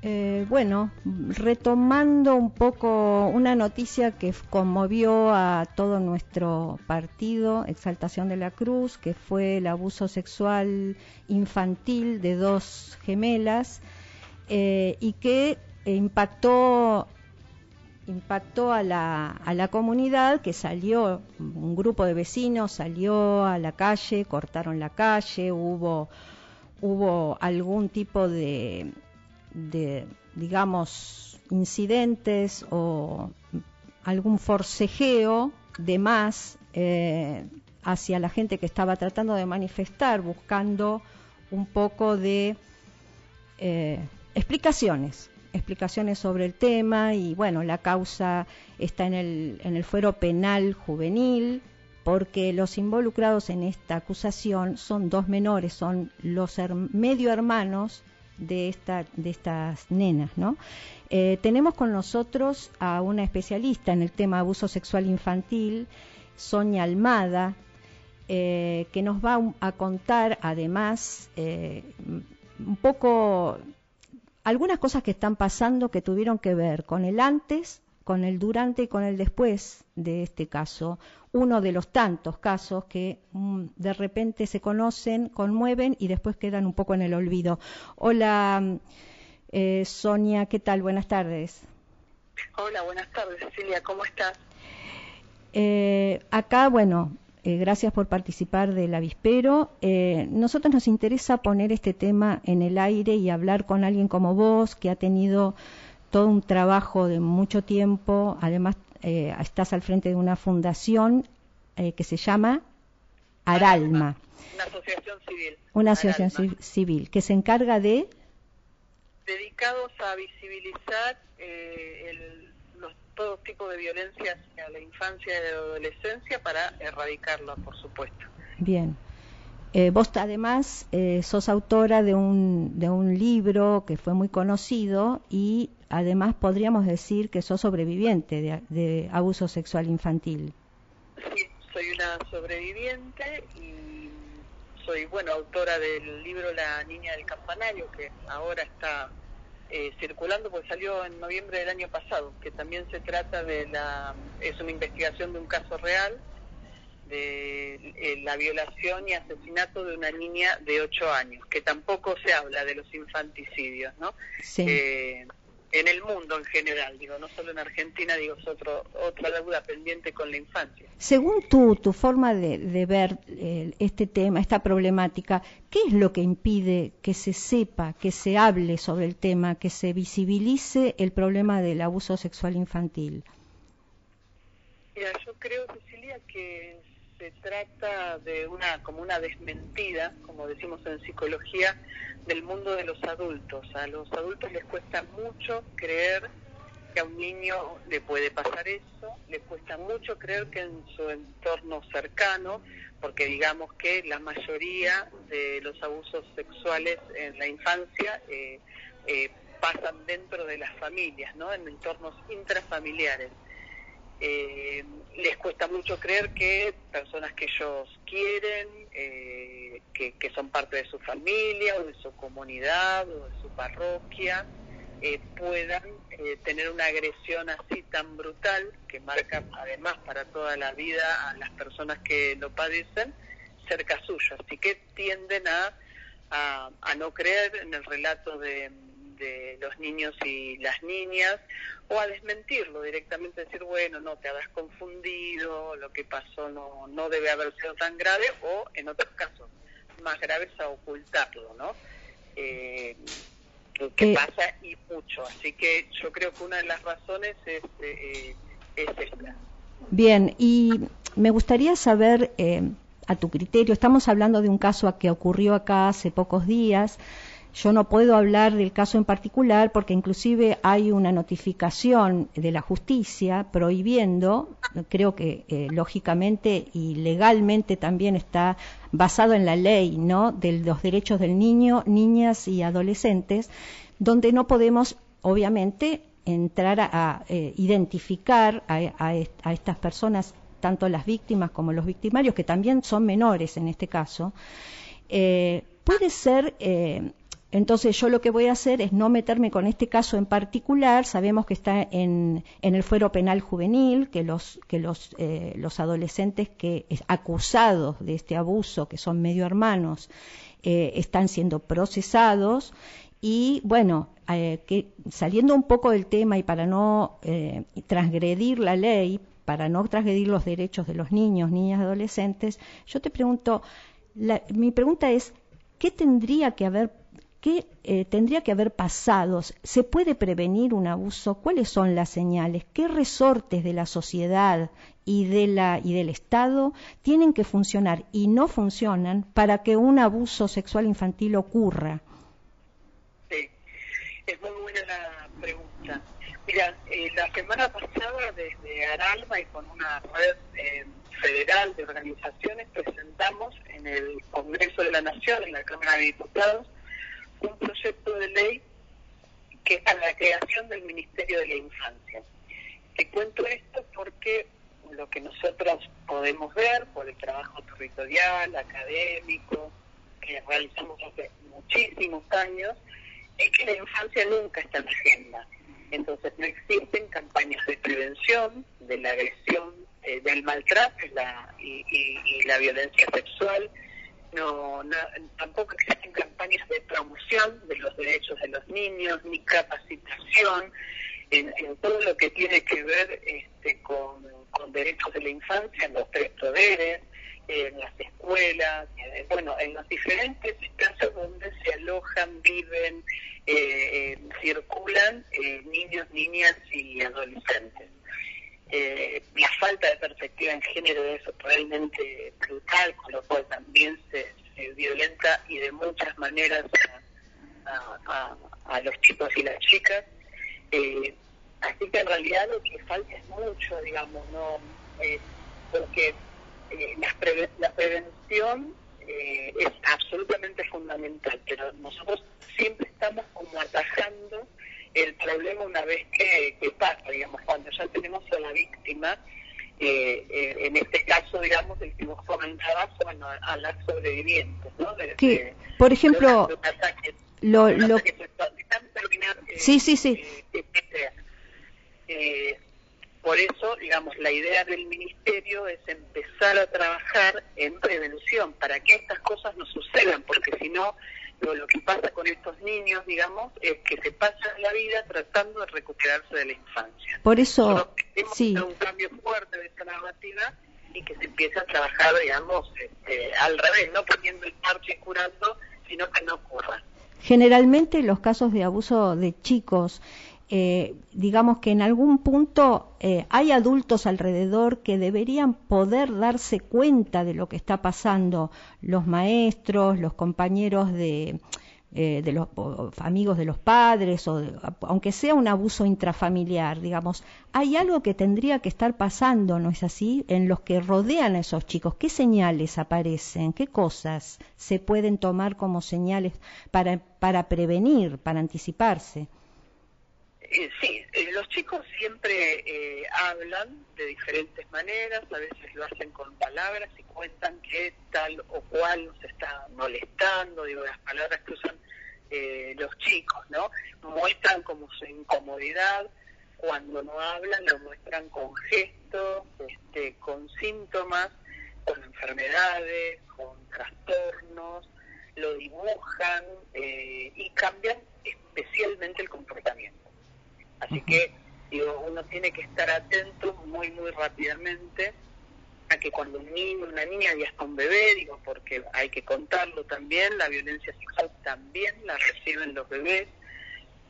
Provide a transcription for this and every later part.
Eh, bueno, retomando un poco una noticia que conmovió a todo nuestro partido, Exaltación de la Cruz, que fue el abuso sexual infantil de dos gemelas eh, y que impactó impactó a la, a la comunidad que salió, un grupo de vecinos salió a la calle, cortaron la calle, hubo, hubo algún tipo de, de, digamos, incidentes o algún forcejeo de más eh, hacia la gente que estaba tratando de manifestar, buscando un poco de eh, explicaciones, explicaciones sobre el tema y bueno, la causa está en el, en el fuero penal juvenil porque los involucrados en esta acusación son dos menores, son los medio hermanos de, esta, de estas nenas, ¿no? Eh, tenemos con nosotros a una especialista en el tema abuso sexual infantil, Sonia Almada, eh, que nos va a contar además eh, un poco algunas cosas que están pasando que tuvieron que ver con el antes, con el durante y con el después de este caso uno de los tantos casos que mm, de repente se conocen, conmueven y después quedan un poco en el olvido. Hola, mm, eh, Sonia, ¿qué tal? Buenas tardes. Hola, buenas tardes, Cecilia, ¿cómo estás? Eh, acá, bueno, eh, gracias por participar del avispero. nosotros nos interesa poner este tema en el aire y hablar con alguien como vos, que ha tenido todo un trabajo de mucho tiempo, además eh, estás al frente de una fundación eh, que se llama Aralma. Una asociación civil. Una asociación civil que se encarga de... Dedicados a visibilizar eh, los, todo tipo de violencia hacia la infancia y la adolescencia para erradicarla, por supuesto. Bien. Vos además sos autora de un, de un libro que fue muy conocido y además podríamos decir que sos sobreviviente de, abuso sexual infantil. Sí, soy una sobreviviente y soy, bueno, autora del libro La Niña del Campanario, que ahora está eh, circulando, porque salió en noviembre del año pasado, que también se trata de la, es una investigación de un caso real de eh, la violación y asesinato de una niña de 8 años, que tampoco se habla de los infanticidios, ¿no? Sí. Eh, en el mundo en general, digo, no solo en Argentina, digo, es otro, otra deuda pendiente con la infancia. Según tú, tu forma de, ver eh, este tema, esta problemática, ¿qué es lo que impide que se sepa, que se hable sobre el tema, que se visibilice el problema del abuso sexual infantil? Mira, yo creo, Cecilia, que se trata de una como una desmentida, como decimos en psicología, del mundo de los adultos. A los adultos les cuesta mucho creer que a un niño le puede pasar eso, les cuesta mucho creer que en su entorno cercano, porque digamos que la mayoría de los abusos sexuales en la infancia eh, eh, pasan dentro de las familias, ¿no? en entornos intrafamiliares. Eh, les cuesta mucho creer que personas que ellos quieren, eh, que, son parte de su familia o de su comunidad o de su parroquia, eh, puedan tener una agresión así tan brutal que marca además para toda la vida a las personas que lo padecen cerca suyo. Así que tienden a, a no creer en el relato de de los niños y las niñas, o a desmentirlo directamente, decir, bueno, no, te habrás confundido, lo que pasó no, no debe haber sido tan grave, o en otros casos más graves a ocultarlo, ¿no? Eh, que eh, pasa y mucho. Así que yo creo que una de las razones es, eh, es esta. Bien, y me gustaría saber, a tu criterio, estamos hablando de un caso que ocurrió acá hace pocos días, yo no puedo hablar del caso en particular porque inclusive hay una notificación de la justicia prohibiendo, creo que eh, lógicamente y legalmente también está basado en la ley, ¿no? De los derechos del niño, niñas y adolescentes, donde no podemos, obviamente, entrar a, eh, identificar a, estas personas, tanto las víctimas como los victimarios, que también son menores en este caso. Eh, puede ser entonces yo lo que voy a hacer es no meterme con este caso en particular. Sabemos que está en, el fuero penal juvenil, que los, que los, eh, los adolescentes que acusados de este abuso, que son medio hermanos, eh, están siendo procesados. Y bueno, eh, saliendo un poco del tema y para no transgredir la ley, para no transgredir los derechos de los niños, niñas, adolescentes, yo te pregunto, mi pregunta es, ¿qué tendría que haber ¿Qué eh, tendría que haber pasado? ¿Se puede prevenir un abuso? ¿Cuáles son las señales? ¿Qué resortes de la sociedad y, de la, y del Estado tienen que funcionar y no funcionan para que un abuso sexual infantil ocurra? Sí, es muy buena la pregunta. Mira, eh, la semana pasada desde Aralma y con una red eh, federal de organizaciones presentamos en el Congreso de la Nación, en la Cámara de Diputados, un proyecto de ley que es para la creación del Ministerio de la Infancia. Te cuento esto porque lo que nosotros podemos ver por el trabajo territorial, académico, que realizamos hace muchísimos años, es que la infancia nunca está en la agenda. Entonces no existen campañas de prevención de la agresión, eh, del maltrato y la violencia sexual, no, tampoco existen campañas de promoción de los derechos de los niños, ni capacitación en, todo lo que tiene que ver este, con, derechos de la infancia, en los tres poderes, en las escuelas, eh, bueno, en los diferentes espacios donde se alojan, viven, eh, eh, circulan niños, niñas y adolescentes. Eh, la falta de perspectiva en género es realmente brutal, con lo cual también se, violenta y de muchas maneras a, los chicos y las chicas. Eh, así que en realidad lo que falta es mucho, digamos, no eh, porque la, la, prevención es absolutamente fundamental, pero nosotros siempre estamos como atajando el problema una vez que, pasa, digamos, cuando ya tenemos a la víctima, eh, eh, en este caso, digamos, el que vos comentabas, bueno, a las sobrevivientes, ¿no? que, por ejemplo, lo, lo... sí, sí, sí. Eh, por eso, digamos, la idea del ministerio es empezar a trabajar en prevención para que estas cosas no sucedan, porque si no, lo, que pasa con estos niños, digamos, es que se pasan la vida tratando de recuperarse de la infancia. Por eso, sí. un cambio fuerte de esta narrativa y que se empiece a trabajar, digamos, este, al revés, no poniendo el parche y curando, sino que no ocurra. Generalmente los casos de abuso de chicos eh, digamos que en algún punto eh, hay adultos alrededor que deberían poder darse cuenta de lo que está pasando, los maestros, los compañeros de, eh, de los amigos de los padres, o aunque sea un abuso intrafamiliar, digamos, hay algo que tendría que estar pasando, ¿no es así?, en los que rodean a esos chicos. ¿Qué señales aparecen? ¿Qué cosas se pueden tomar como señales para, para prevenir, para anticiparse? Eh, sí, eh, los chicos siempre eh, hablan de diferentes maneras, a veces lo hacen con palabras y cuentan que tal o cual nos está molestando, digo, las palabras que usan los chicos, ¿no? Muestran como su incomodidad, cuando no hablan lo muestran con gestos, este, con síntomas, con enfermedades, con trastornos, lo dibujan y cambian especialmente el comportamiento. Así que digo, uno tiene que estar atento muy, muy rápidamente a que cuando un niño, una niña ya está un bebé, digo, porque hay que contarlo también, la violencia sexual también la reciben los bebés,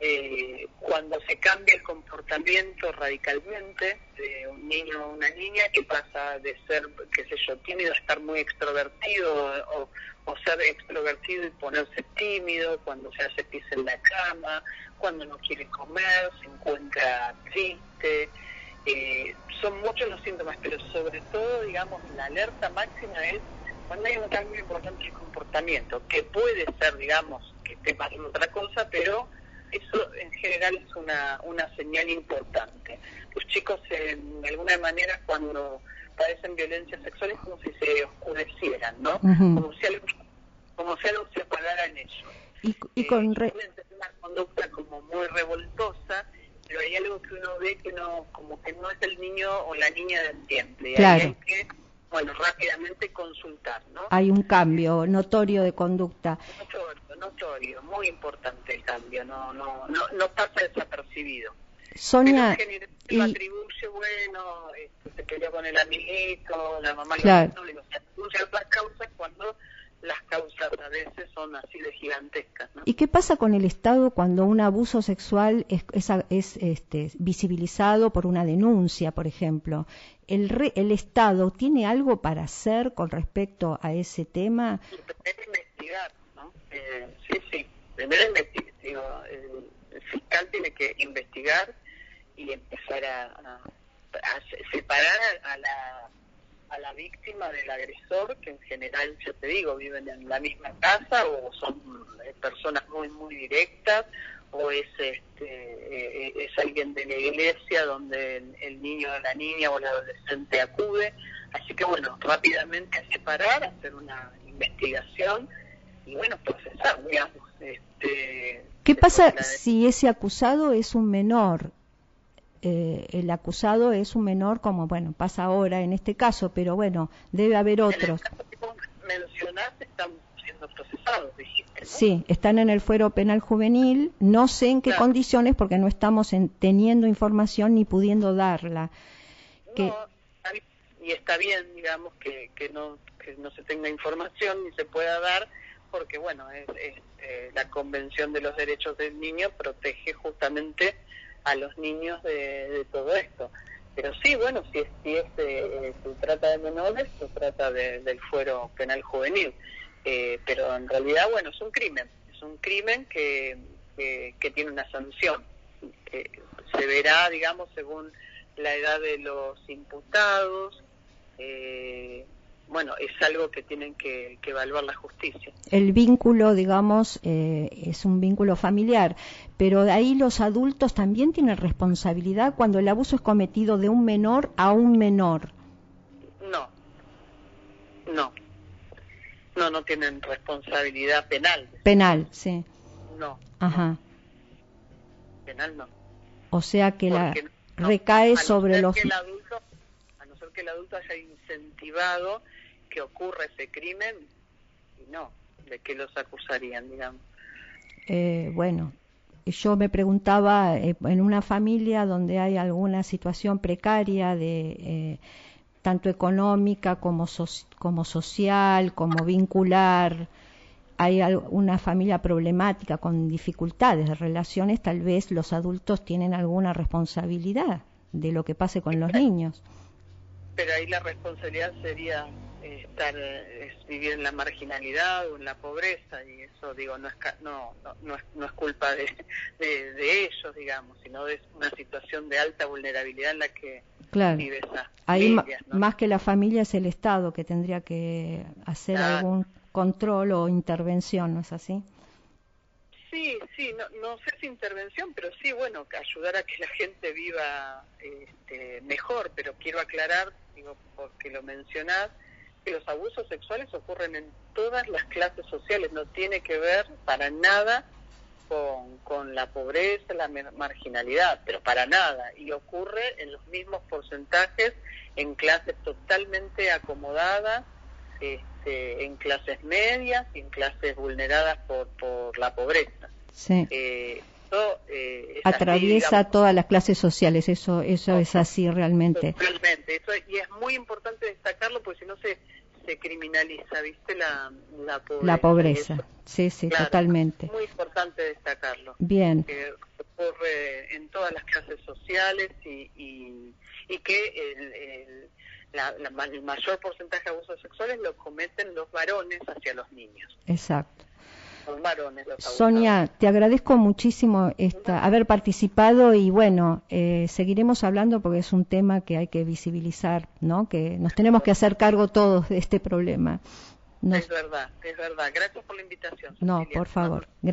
eh, cuando se cambia el comportamiento radicalmente de un niño o una niña que pasa de ser, qué sé yo, tímido a estar muy extrovertido o, o ser extrovertido y ponerse tímido, cuando se hace pis en la cama, cuando no quiere comer, se encuentra triste. Eh, son muchos los síntomas, pero sobre todo, digamos, la alerta máxima es cuando hay un cambio importante de comportamiento, que puede ser, digamos, que esté pasando otra cosa, pero eso en general es una, una señal importante. Los chicos, de alguna manera, cuando padecen violencia sexual es como si se oscurecieran, ¿no? como, si algo, como si algo se apagara en ellos. Y, y con una conducta como muy revoltosa, pero hay algo que uno ve que no, como que no es el niño o la niña de siempre. Claro. hay que, bueno, rápidamente consultar, ¿no? Hay un cambio notorio de conducta. Notorio, muy importante el cambio, no, no, no, no pasa desapercibido. Sonia, Pero y... lo atribuye, bueno, este, se peleó con el amiguito, la mamá claro. no, se atribuye otras causas cuando las causas a veces son así de gigantescas. ¿no? ¿Y qué pasa con el Estado cuando un abuso sexual es, es, es este, visibilizado por una denuncia, por ejemplo? ¿El, re, ¿El Estado tiene algo para hacer con respecto a ese tema? Investigar. Eh, sí, sí, primero. Digo, el, fiscal tiene que investigar y empezar a, a, a separar a la a la víctima del agresor, que en general, ya te digo, viven en la misma casa o son eh, personas muy, muy directas, o es este eh, es alguien de la iglesia donde el, el, niño o la niña o el adolescente acude. Así que, bueno, rápidamente a separar, hacer una investigación y, bueno, procesar, digamos. Este, ¿Qué pasa de... si ese acusado es un menor? eh, el acusado es un menor, como bueno pasa ahora en este caso, pero bueno, debe haber otros. En el caso que vos mencionaste, están siendo procesados, dijiste. ¿no? Sí, están en el fuero penal juvenil, no sé en qué claro. condiciones porque no estamos en, teniendo información ni pudiendo darla. Que... No, y está bien, digamos, que, que, no, que no se tenga información ni se pueda dar, porque bueno, eh, la Convención de los Derechos del Niño protege justamente a los niños de, todo esto. Pero sí, bueno, si, es, si es, eh, se trata de menores, se trata de, del fuero penal juvenil. Eh, pero en realidad, bueno, es un crimen. Es un crimen que, que, que tiene una sanción. Se verá, digamos, según la edad de los imputados. Eh, bueno, es algo que tienen que, que, evaluar la justicia. El vínculo, digamos, eh, es un vínculo familiar, pero de ahí los adultos también tienen responsabilidad cuando el abuso es cometido de un menor a un menor. No, no, no, no tienen responsabilidad penal. Penal, sí. No. Ajá. Penal no. O sea que Porque la no, recae sobre los... Que el adulto, que el adulto haya incentivado que ocurra ese crimen, y no, ¿de qué los acusarían, digamos? Eh, bueno, yo me preguntaba, eh, en una familia donde hay alguna situación precaria de eh, tanto económica como, so como social, como vincular, hay una familia problemática con dificultades de relaciones, tal vez los adultos tienen alguna responsabilidad de lo que pase con los niños. Pero ahí la responsabilidad sería estar es vivir en la marginalidad o en la pobreza y eso digo no es no no, no es, no es culpa de, de, de, ellos digamos sino de una situación de alta vulnerabilidad en la que claro. vive esa ahí familia, ¿no? más que la familia es el estado que tendría que hacer algún control o intervención no es así sí sí no, no sé si intervención pero sí bueno ayudar a que la gente viva este, mejor pero quiero aclarar digo porque lo mencionás que los abusos sexuales ocurren en todas las clases sociales, no tiene que ver para nada con, con la pobreza, la marginalidad, pero para nada, y ocurre en los mismos porcentajes en clases totalmente acomodadas, este, en clases medias y en clases vulneradas por, por la pobreza. Sí. Eh, eso, eh, atraviesa así, digamos, todas las clases sociales, eso eso es así realmente. Totalmente, eso, y es muy importante destacarlo porque si no se, se criminaliza, ¿viste? La, la pobreza. La pobreza, sí, sí, claro, totalmente. Muy importante destacarlo. Bien. Que ocurre en todas las clases sociales y, y, y que el, el, la, la, el mayor porcentaje de abusos sexuales lo cometen los varones hacia los niños. Exacto. Los varones, los Sonia, te agradezco muchísimo esta, haber participado y bueno, eh, seguiremos hablando porque es un tema que hay que visibilizar, ¿no? Que nos tenemos que hacer cargo todos de este problema. Nos... Es verdad, es verdad. Gracias por la invitación. No, por favor. Gracias.